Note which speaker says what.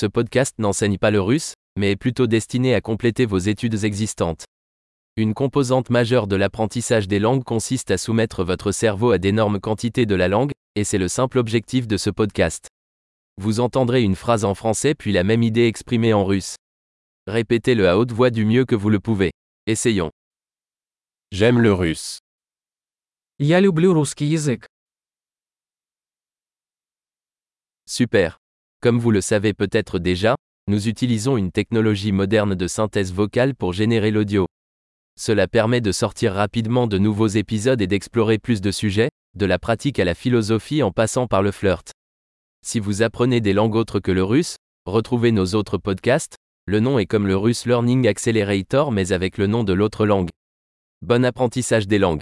Speaker 1: Ce podcast n'enseigne pas le russe, mais est plutôt destiné à compléter vos études existantes. Une composante majeure de l'apprentissage des langues consiste à soumettre votre cerveau à d'énormes quantités de la langue, et c'est le simple objectif de ce podcast. Vous entendrez une phrase en français puis la même idée exprimée en russe. Répétez-le à haute voix du mieux que vous le pouvez. Essayons.
Speaker 2: J'aime le russe.
Speaker 3: Я люблю русский язык.
Speaker 1: Super. Comme vous le savez peut-être déjà, nous utilisons une technologie moderne de synthèse vocale pour générer l'audio. Cela permet de sortir rapidement de nouveaux épisodes et d'explorer plus de sujets, de la pratique à la philosophie en passant par le flirt. Si vous apprenez des langues autres que le russe, retrouvez nos autres podcasts, le nom est comme le russe Learning Accelerator mais avec le nom de l'autre langue. Bon apprentissage des langues.